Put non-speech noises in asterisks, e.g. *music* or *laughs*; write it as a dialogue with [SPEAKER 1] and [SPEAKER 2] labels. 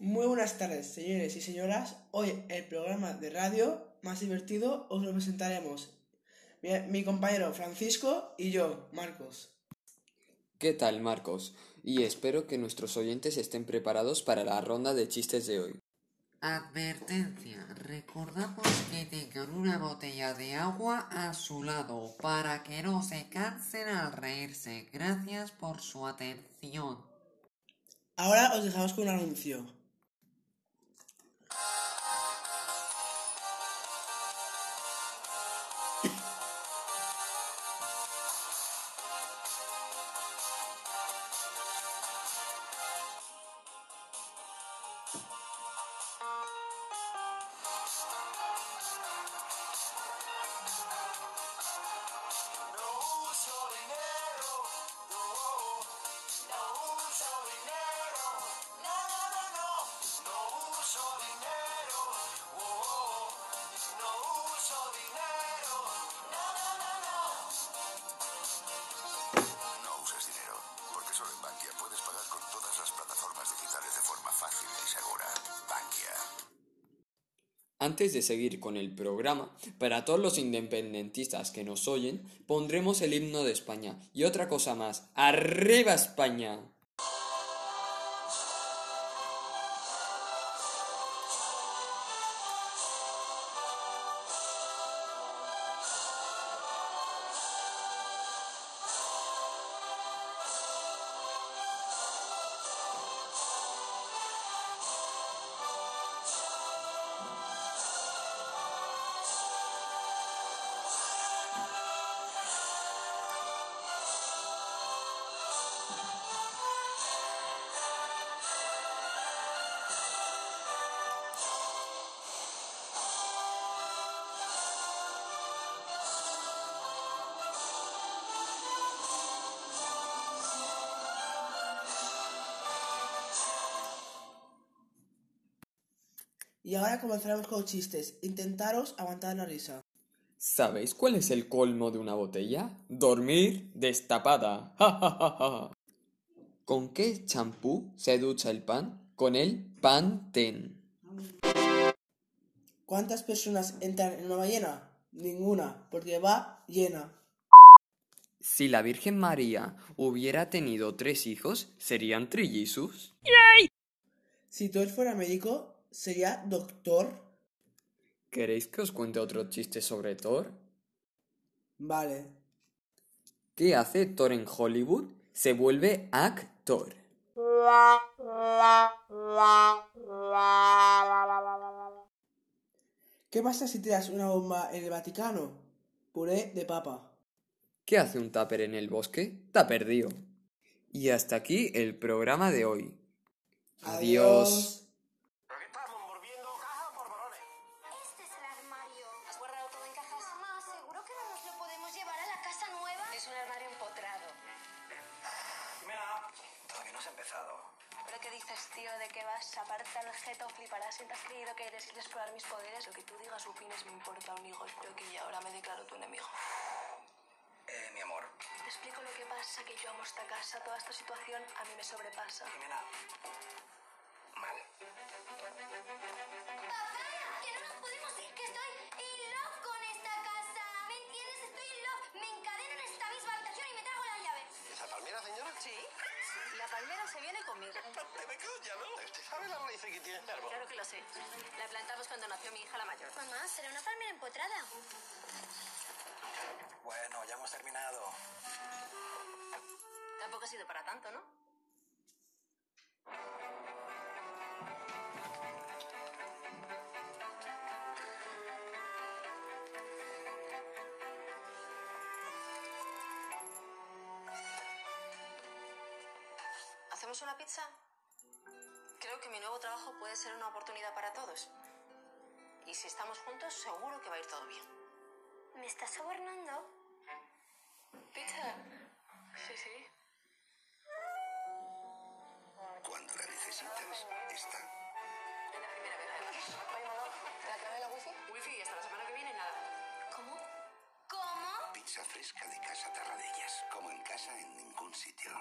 [SPEAKER 1] Muy buenas tardes, señores y señoras. Hoy el programa de radio más divertido os lo presentaremos mi, mi compañero Francisco y yo, Marcos.
[SPEAKER 2] ¿Qué tal, Marcos? Y espero que nuestros oyentes estén preparados para la ronda de chistes de hoy.
[SPEAKER 3] Advertencia, recordamos que tengan una botella de agua a su lado para que no se cansen al reírse. Gracias por su atención.
[SPEAKER 1] Ahora os dejamos con un anuncio.
[SPEAKER 4] Pagar con todas las plataformas digitales de forma fácil y segura. Bankia.
[SPEAKER 2] Antes de seguir con el programa, para todos los independentistas que nos oyen, pondremos el himno de España. Y otra cosa más, ¡Arriba España!
[SPEAKER 1] Y ahora comenzaremos con los chistes. Intentaros aguantar la risa.
[SPEAKER 2] ¿Sabéis cuál es el colmo de una botella? Dormir destapada. *laughs* ¿Con qué champú se ducha el pan? Con el Pantene.
[SPEAKER 1] ¿Cuántas personas entran en una ballena? Ninguna, porque va llena.
[SPEAKER 2] Si la Virgen María hubiera tenido tres hijos, ¿serían trillizos?
[SPEAKER 1] Si tú fuera médico, sería doctor.
[SPEAKER 2] ¿Queréis que os cuente otro chiste sobre Thor?
[SPEAKER 1] Vale.
[SPEAKER 2] ¿Qué hace Thor en Hollywood? Se vuelve actor.
[SPEAKER 1] ¿Qué pasa si tiras una bomba en el Vaticano? Puré de papa.
[SPEAKER 2] ¿Qué hace un tupper en el bosque? Está perdido. Y hasta aquí el programa de hoy. Adiós.
[SPEAKER 5] Ha empezado.
[SPEAKER 6] ¿Pero qué dices, tío? ¿De qué vas? Aparta el jeto, fliparás si te has creído que eres ir a explorar mis poderes. Lo que tú digas opines me importa un higo. Espero que ya ahora me declaro tu enemigo.
[SPEAKER 5] Eh, mi amor.
[SPEAKER 6] Te explico lo que pasa, que yo amo esta casa. Toda esta situación a mí me sobrepasa.
[SPEAKER 5] Jimena. Mal.
[SPEAKER 7] ¡Papá! ¡Que no nos podemos ir! ¡Que estoy in love con esta
[SPEAKER 6] viene conmigo. *laughs*
[SPEAKER 5] Te me coña, ¿no? ¿Usted sabe la raíz que tiene este árbol?
[SPEAKER 6] Claro que lo sé. La plantamos cuando nació mi hija la mayor.
[SPEAKER 7] Mamá, será una palmera empotrada.
[SPEAKER 5] Bueno, ya hemos terminado.
[SPEAKER 6] Tampoco ha sido para tanto, ¿no? ¿Hacemos una pizza? Creo que mi nuevo trabajo puede ser una oportunidad para todos. Y si estamos juntos, seguro que va a ir todo bien.
[SPEAKER 7] ¿Me estás sobornando?
[SPEAKER 6] ¿Pizza? Sí, sí.
[SPEAKER 4] Cuando la necesitas, está.
[SPEAKER 6] Es la primera vez, además. Oye, mamá, ¿te la clave la wifi? Wifi, hasta la semana que viene nada.
[SPEAKER 7] ¿Cómo? ¿Cómo?
[SPEAKER 4] Pizza fresca de Casa Tarradellas. Como en casa en ningún sitio.